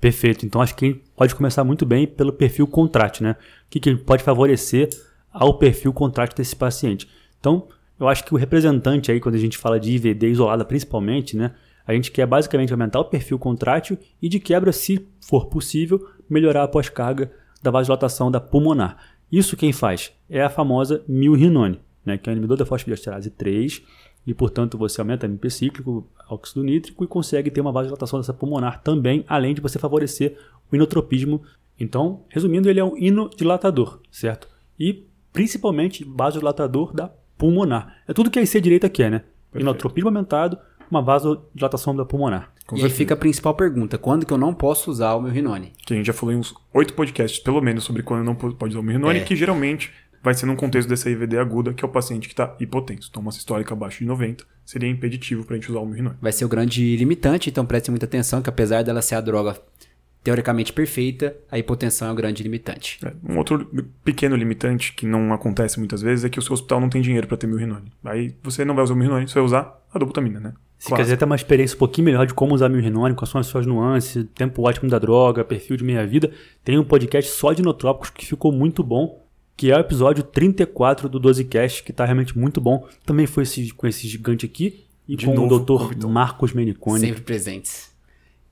Perfeito. Então acho que pode começar muito bem pelo perfil contrátil, né? O que, que pode favorecer ao perfil contrátil desse paciente? Então, eu acho que o representante aí, quando a gente fala de IVD isolada principalmente, né? A gente quer basicamente aumentar o perfil contrátil e, de quebra, se for possível, melhorar a pós-carga da vasodilatação da pulmonar. Isso quem faz é a famosa milrinone, né, que é o inibidor da fosfodiesterase 3, e, portanto, você aumenta o MP cíclico, óxido nítrico e consegue ter uma vasodilatação dessa pulmonar também, além de você favorecer o inotropismo. Então, resumindo, ele é um inodilatador, certo? E, principalmente, vasodilatador da pulmonar. É tudo que a IC direita quer, né? Perfeito. Inotropismo aumentado, uma vasodilatação da pulmonar. Com e certeza. aí fica a principal pergunta: quando que eu não posso usar o meu Rinone? Que a gente já falou em uns oito podcasts, pelo menos, sobre quando não pode usar o meu Rinone, é. que geralmente vai ser num contexto dessa IVD aguda, que é o paciente que está hipotenso. Então, uma sistólica abaixo de 90 seria impeditivo para a gente usar o Mirrinone. Vai ser o grande limitante, então preste muita atenção que apesar dela ser a droga teoricamente perfeita, a hipotensão é o grande limitante. É, um outro pequeno limitante que não acontece muitas vezes é que o seu hospital não tem dinheiro para ter milrinone. Aí você não vai usar o milrinone, você vai usar a dobutamina, né? Se quiser ter uma experiência um pouquinho melhor de como usar milrinone, quais são as suas nuances, tempo ótimo da droga, perfil de meia-vida, tem um podcast só de inotrópicos que ficou muito bom. que é o episódio 34 do 12cast, que está realmente muito bom. Também foi esse, com esse gigante aqui e De com novo, o Dr. Vitor. Marcos Meniconi. Sempre presentes.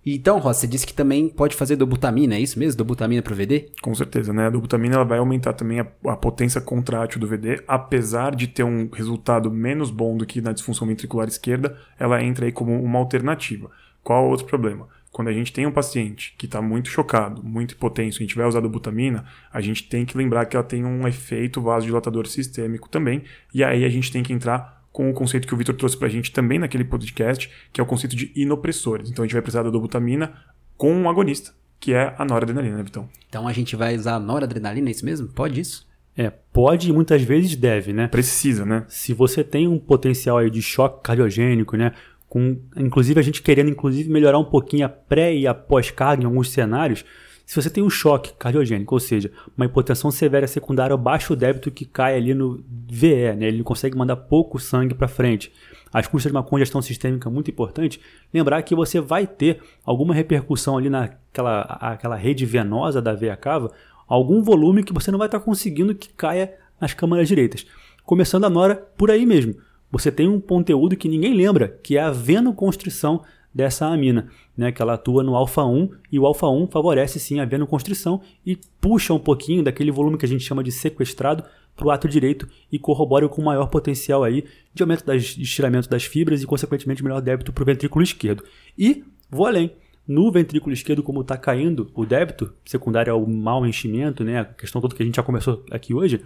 Então, Ross, você disse que também pode fazer dobutamina, é isso mesmo? Dobutamina pro VD? Com certeza, né? A dobutamina ela vai aumentar também a, a potência contrátil do VD, apesar de ter um resultado menos bom do que na disfunção ventricular esquerda, ela entra aí como uma alternativa. Qual é o outro problema? Quando a gente tem um paciente que está muito chocado, muito hipotenso, a gente vai usar dobutamina, a gente tem que lembrar que ela tem um efeito vasodilatador sistêmico também, e aí a gente tem que entrar com o conceito que o Vitor trouxe pra gente também naquele podcast, que é o conceito de inopressores. Então a gente vai precisar da dobutamina com um agonista, que é a noradrenalina, né, Vitão? Então a gente vai usar noradrenalina, é isso mesmo? Pode isso? É, pode e muitas vezes deve, né? Precisa, né? Se você tem um potencial aí de choque cardiogênico, né? Com, inclusive a gente querendo inclusive melhorar um pouquinho a pré e a pós-carga em alguns cenários, se você tem um choque cardiogênico, ou seja, uma hipotensão severa secundária, baixo débito que cai ali no VE, né? ele consegue mandar pouco sangue para frente, às custas de uma congestão sistêmica muito importante, lembrar que você vai ter alguma repercussão ali naquela aquela rede venosa da veia cava, algum volume que você não vai estar conseguindo que caia nas câmaras direitas. Começando a nora por aí mesmo. Você tem um conteúdo que ninguém lembra, que é a venoconstrição dessa amina, né, que ela atua no alfa-1 e o alfa-1 favorece sim a venoconstrição e puxa um pouquinho daquele volume que a gente chama de sequestrado para o ato direito e corrobora com maior potencial aí de aumento das, de estiramento das fibras e consequentemente melhor débito para o ventrículo esquerdo. E vou além, no ventrículo esquerdo, como está caindo o débito, secundário ao mau enchimento, né, a questão toda que a gente já começou aqui hoje,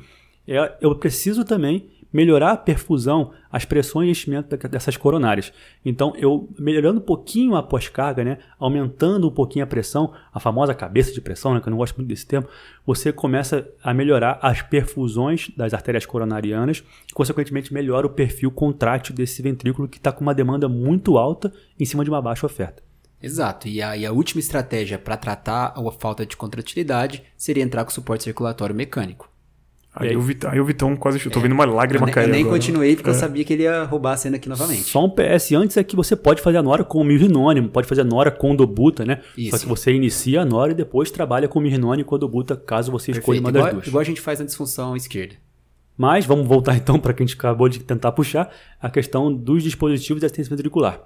é, eu preciso também melhorar a perfusão, as pressões e enchimento dessas coronárias. Então, eu melhorando um pouquinho a pós-carga, né, aumentando um pouquinho a pressão, a famosa cabeça de pressão, né, que eu não gosto muito desse termo, você começa a melhorar as perfusões das artérias coronarianas e, consequentemente, melhora o perfil contrátil desse ventrículo que está com uma demanda muito alta em cima de uma baixa oferta. Exato. E a, e a última estratégia para tratar a falta de contratilidade seria entrar com suporte circulatório mecânico. Aí, aí? o Vitão, aí o Vitão quase. Eu tô vendo uma Eu, lágrima eu cair. nem agora. continuei porque eu É. sabia que ele ia roubar a cena aqui novamente. Só um PS antes é que você pode fazer a nora com o mirrinone, pode fazer a nora com dobuta, né? Isso. Só que você inicia a nora e depois trabalha com mirrinone e com dobuta, caso você escolha uma das Igual, duas. igual a gente faz na disfunção esquerda. Mas vamos voltar então para que a gente acabou de tentar puxar a questão dos dispositivos de assistência ventricular.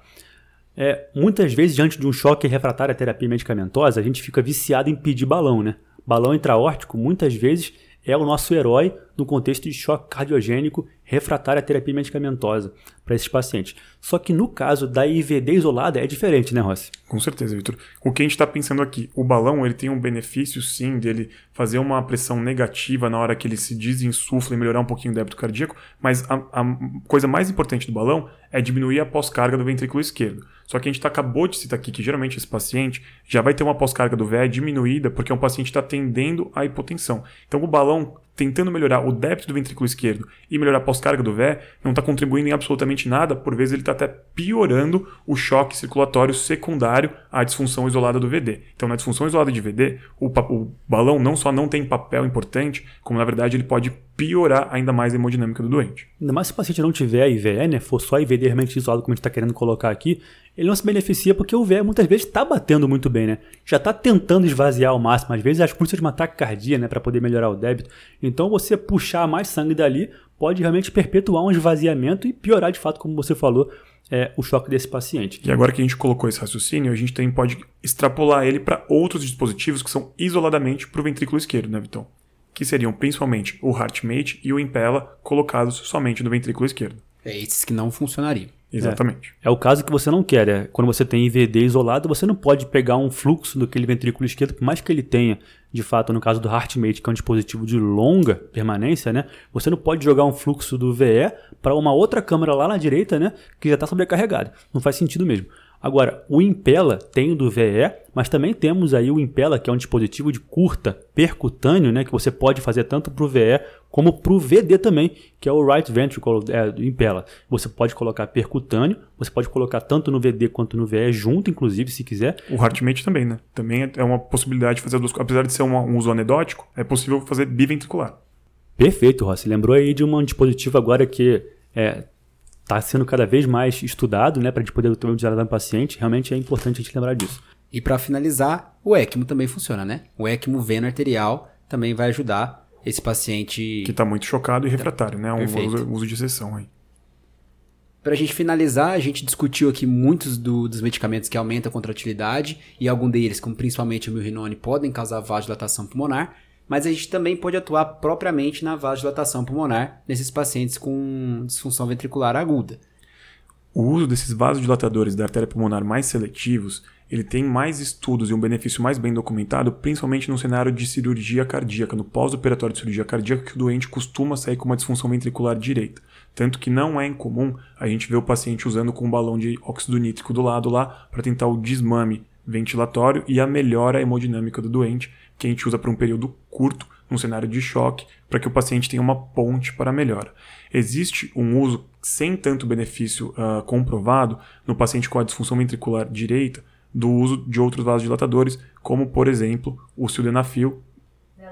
É, muitas vezes, diante de um choque refratário à terapia medicamentosa, a gente fica viciado em pedir balão, né? Balão intraórtico, muitas vezes, é o nosso herói no contexto de choque cardiogênico refratário à terapia medicamentosa para esses pacientes. Só que no caso da IVD isolada é diferente, né, Rossi? Com certeza, Vitor. O que a gente está pensando aqui, o balão ele tem um benefício sim dele fazer uma pressão negativa na hora que ele se desinsufla e melhorar um pouquinho o débito cardíaco, mas a, a coisa mais importante do balão é diminuir a pós-carga do ventrículo esquerdo. Só que a gente tá, acabou de citar aqui que geralmente esse paciente já vai ter uma pós-carga do VE diminuída porque é um paciente que está tendendo à hipotensão. Então o balão tentando melhorar o débito do ventrículo esquerdo e melhorar a pós-carga do VE, não está contribuindo em absolutamente nada, por vezes ele está até piorando o choque circulatório secundário à disfunção isolada do VD. Então, na disfunção isolada de VD, o, o balão não só não tem papel importante, como na verdade ele pode piorar ainda mais a hemodinâmica do doente. Ainda mais se o paciente não tiver IVE, né, for só IVD realmente isolado, como a gente está querendo colocar aqui, ele não se beneficia porque o VE muitas vezes está batendo muito bem, né? Já está tentando esvaziar ao máximo, às vezes às custas de uma taquicardia, né, para poder melhorar o débito. Então você puxar mais sangue dali pode realmente perpetuar um esvaziamento e piorar de fato, como você falou, é, o choque desse paciente. E agora que a gente colocou esse raciocínio, a gente também pode extrapolar ele para outros dispositivos que são isoladamente para o ventrículo esquerdo, né, Vitão? Que seriam principalmente o HeartMate e o Impella colocados somente no ventrículo esquerdo. É esses que não funcionariam. Exatamente. É o caso que você não quer. É, quando você tem IVD isolado, você não pode pegar um fluxo daquele ventrículo esquerdo, por mais que ele tenha, de fato, no caso do HeartMate, que é um dispositivo de longa permanência, né? Você não pode jogar um fluxo do VE para uma outra câmara lá na direita, né? Que já está sobrecarregada. Não faz sentido mesmo. Agora, o Impella tem o do VE, mas também temos aí o Impella, que é um dispositivo de curta percutâneo, né, que você pode fazer tanto para o VE como para o VD também, que é o Right Ventricle é, do Impella. Você pode colocar percutâneo, você pode colocar tanto no VD quanto no VE junto, inclusive, se quiser. O HeartMate também, né? Também é uma possibilidade de fazer as duas. Apesar de ser uma- um uso anedótico, é possível fazer biventricular. Perfeito, Rossi. Lembrou aí de um dispositivo agora que está sendo cada vez mais estudado, né, para a gente poder também utilizar no paciente. Realmente é importante a gente lembrar disso. E para finalizar, o ECMO também funciona, né? O ECMO veno arterial também vai ajudar esse paciente. Que está muito chocado e refratário, né? Um Perfeito. uso, uso de exceção aí. Pra gente finalizar, a gente discutiu aqui muitos do- dos medicamentos que aumentam a contratilidade e algum deles, como principalmente o milrinone, podem causar vasodilatação pulmonar, mas a gente também pode atuar propriamente na vasodilatação pulmonar nesses pacientes com disfunção ventricular aguda. O uso desses vasodilatadores da artéria pulmonar mais seletivos, ele tem mais estudos e um benefício mais bem documentado, principalmente no cenário de cirurgia cardíaca, no pós-operatório de cirurgia cardíaca, que o doente costuma sair com uma disfunção ventricular direita. Tanto que não é incomum a gente ver o paciente usando com um balão de óxido nítrico do lado lá para tentar o desmame ventilatório e a melhora hemodinâmica do doente, que a gente usa por um período curto, num cenário de choque, para que o paciente tenha uma ponte para melhora. Existe um uso sem tanto benefício ah, comprovado no paciente com a disfunção ventricular direita do uso de outros vasodilatadores, como por exemplo o sildenafil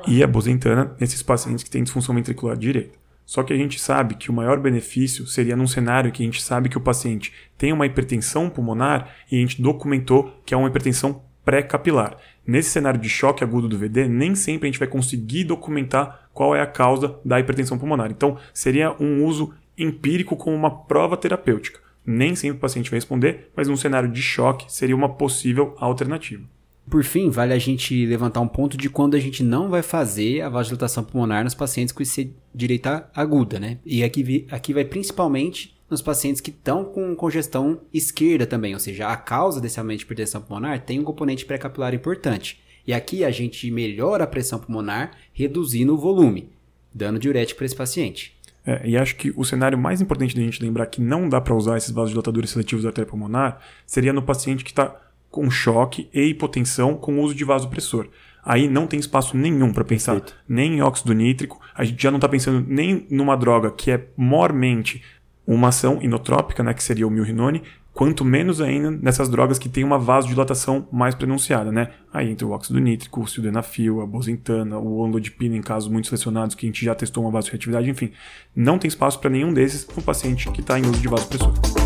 e a bosentana nesses pacientes que têm disfunção ventricular direita. Só que a gente sabe que o maior benefício seria num cenário que a gente sabe que o paciente tem uma hipertensão pulmonar e a gente documentou que é uma hipertensão pré-capilar. Nesse cenário de choque agudo do VD, nem sempre a gente vai conseguir documentar qual é a causa da hipertensão pulmonar. Então, seria um uso empírico como uma prova terapêutica. Nem sempre o paciente vai responder, mas num cenário de choque seria uma possível alternativa. Por fim, vale a gente levantar um ponto de quando a gente não vai fazer a vasodilatação pulmonar nos pacientes com IC direita aguda, né? E aqui, aqui vai principalmente nos pacientes que estão com congestão esquerda também, ou seja, a causa desse aumento de hipertensão pulmonar tem um componente pré-capilar importante. E aqui a gente melhora a pressão pulmonar reduzindo o volume, dando diurético para esse paciente. É, e acho que o cenário mais importante da gente lembrar que não dá para usar esses vasodilatadores seletivos da artéria pulmonar seria no paciente que está com choque e hipotensão com uso de vasopressor. Aí não tem espaço nenhum para pensar Perfeito. nem em óxido nítrico, a gente já não está pensando nem numa droga que é mormente uma ação inotrópica, né, que seria o milrinone, quanto menos ainda nessas drogas que têm uma vasodilatação mais pronunciada, né? Aí entra o óxido nítrico, o sildenafil, a bosentana, o onlodipina em casos muito selecionados que a gente já testou uma vasoreatividade, enfim. Não tem espaço para nenhum desses no paciente que está em uso de vasopressor.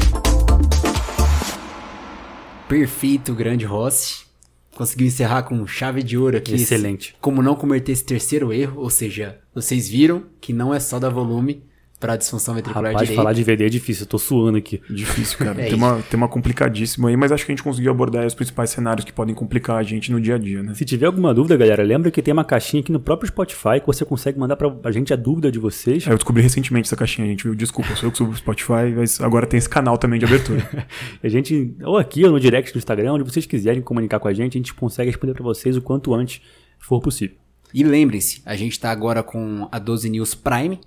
Perfeito, grande Rossi. Conseguiu encerrar com chave de ouro aqui. esse- Excelente. como não cometer esse terceiro erro, ou seja, vocês viram que não é só dar volume para disfunção ventricular Rapaz, direita. falar de VD é difícil, eu tô suando aqui. Difícil, cara. É tem, uma, tem uma complicadíssima aí, mas acho que a gente conseguiu abordar aí os principais cenários que podem complicar a gente no dia a dia, né? Se tiver alguma dúvida, galera, lembra que tem uma caixinha aqui no próprio Spotify que você consegue mandar pra a gente a dúvida de vocês. Aí eu descobri recentemente essa caixinha, gente, viu? Desculpa, sou eu que subo pro Spotify, mas agora tem esse canal também de abertura. A gente, ou aqui ou no direct do Instagram, onde vocês quiserem comunicar com a gente, a gente consegue responder pra vocês o quanto antes for possível. E lembrem-se, a gente está agora com a 12 News Prime.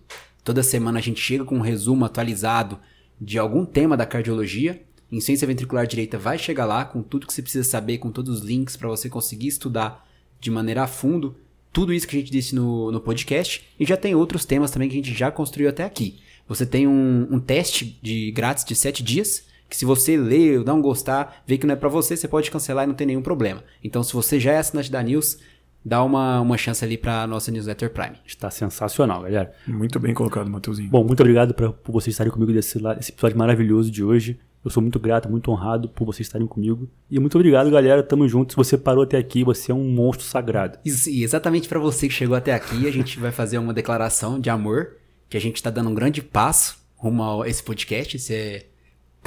Toda semana a gente chega com um resumo atualizado de algum tema da cardiologia. Insuficiência ventricular direita vai chegar lá com tudo que você precisa saber, com todos os links para você conseguir estudar de maneira a fundo tudo isso que a gente disse no, no podcast. E já tem outros temas também que a gente já construiu até aqui. Você tem um, um teste de grátis de 7 dias. Que se você ler, não gostar, ver que não é para você, você pode cancelar e não tem nenhum problema. Então, se você já é assinante da News, dá uma, uma chance ali para nossa newsletter Prime. Está sensacional, galera. Muito bem colocado, Matheusinho. Bom, muito obrigado pra- por vocês estarem comigo desse, la- esse episódio maravilhoso de hoje. Eu sou muito grato, muito honrado por vocês estarem comigo. E muito obrigado, galera. Tamo junto. Se você parou até aqui, você é um monstro sagrado. E exatamente para você que chegou até aqui, a gente vai fazer uma declaração de amor, que a gente está dando um grande passo rumo a esse podcast. Esse é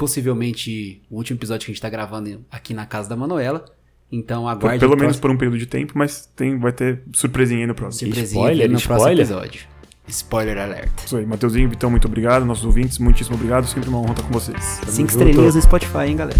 possivelmente o último episódio que a gente está gravando aqui na casa da Manuela. Então Por- aguarde pelo o menos próximo por um período de tempo, mas tem, vai ter surpresinha aí no próximo. surpresinha Spoiler, no próximo spoiler. episódio. Spoiler alert. Isso aí, Matheusinho, Vitão, muito obrigado. Nossos ouvintes, muitíssimo obrigado. Sempre uma honra estar com vocês. Cinco junto. estrelinhas no Spotify, hein, galera?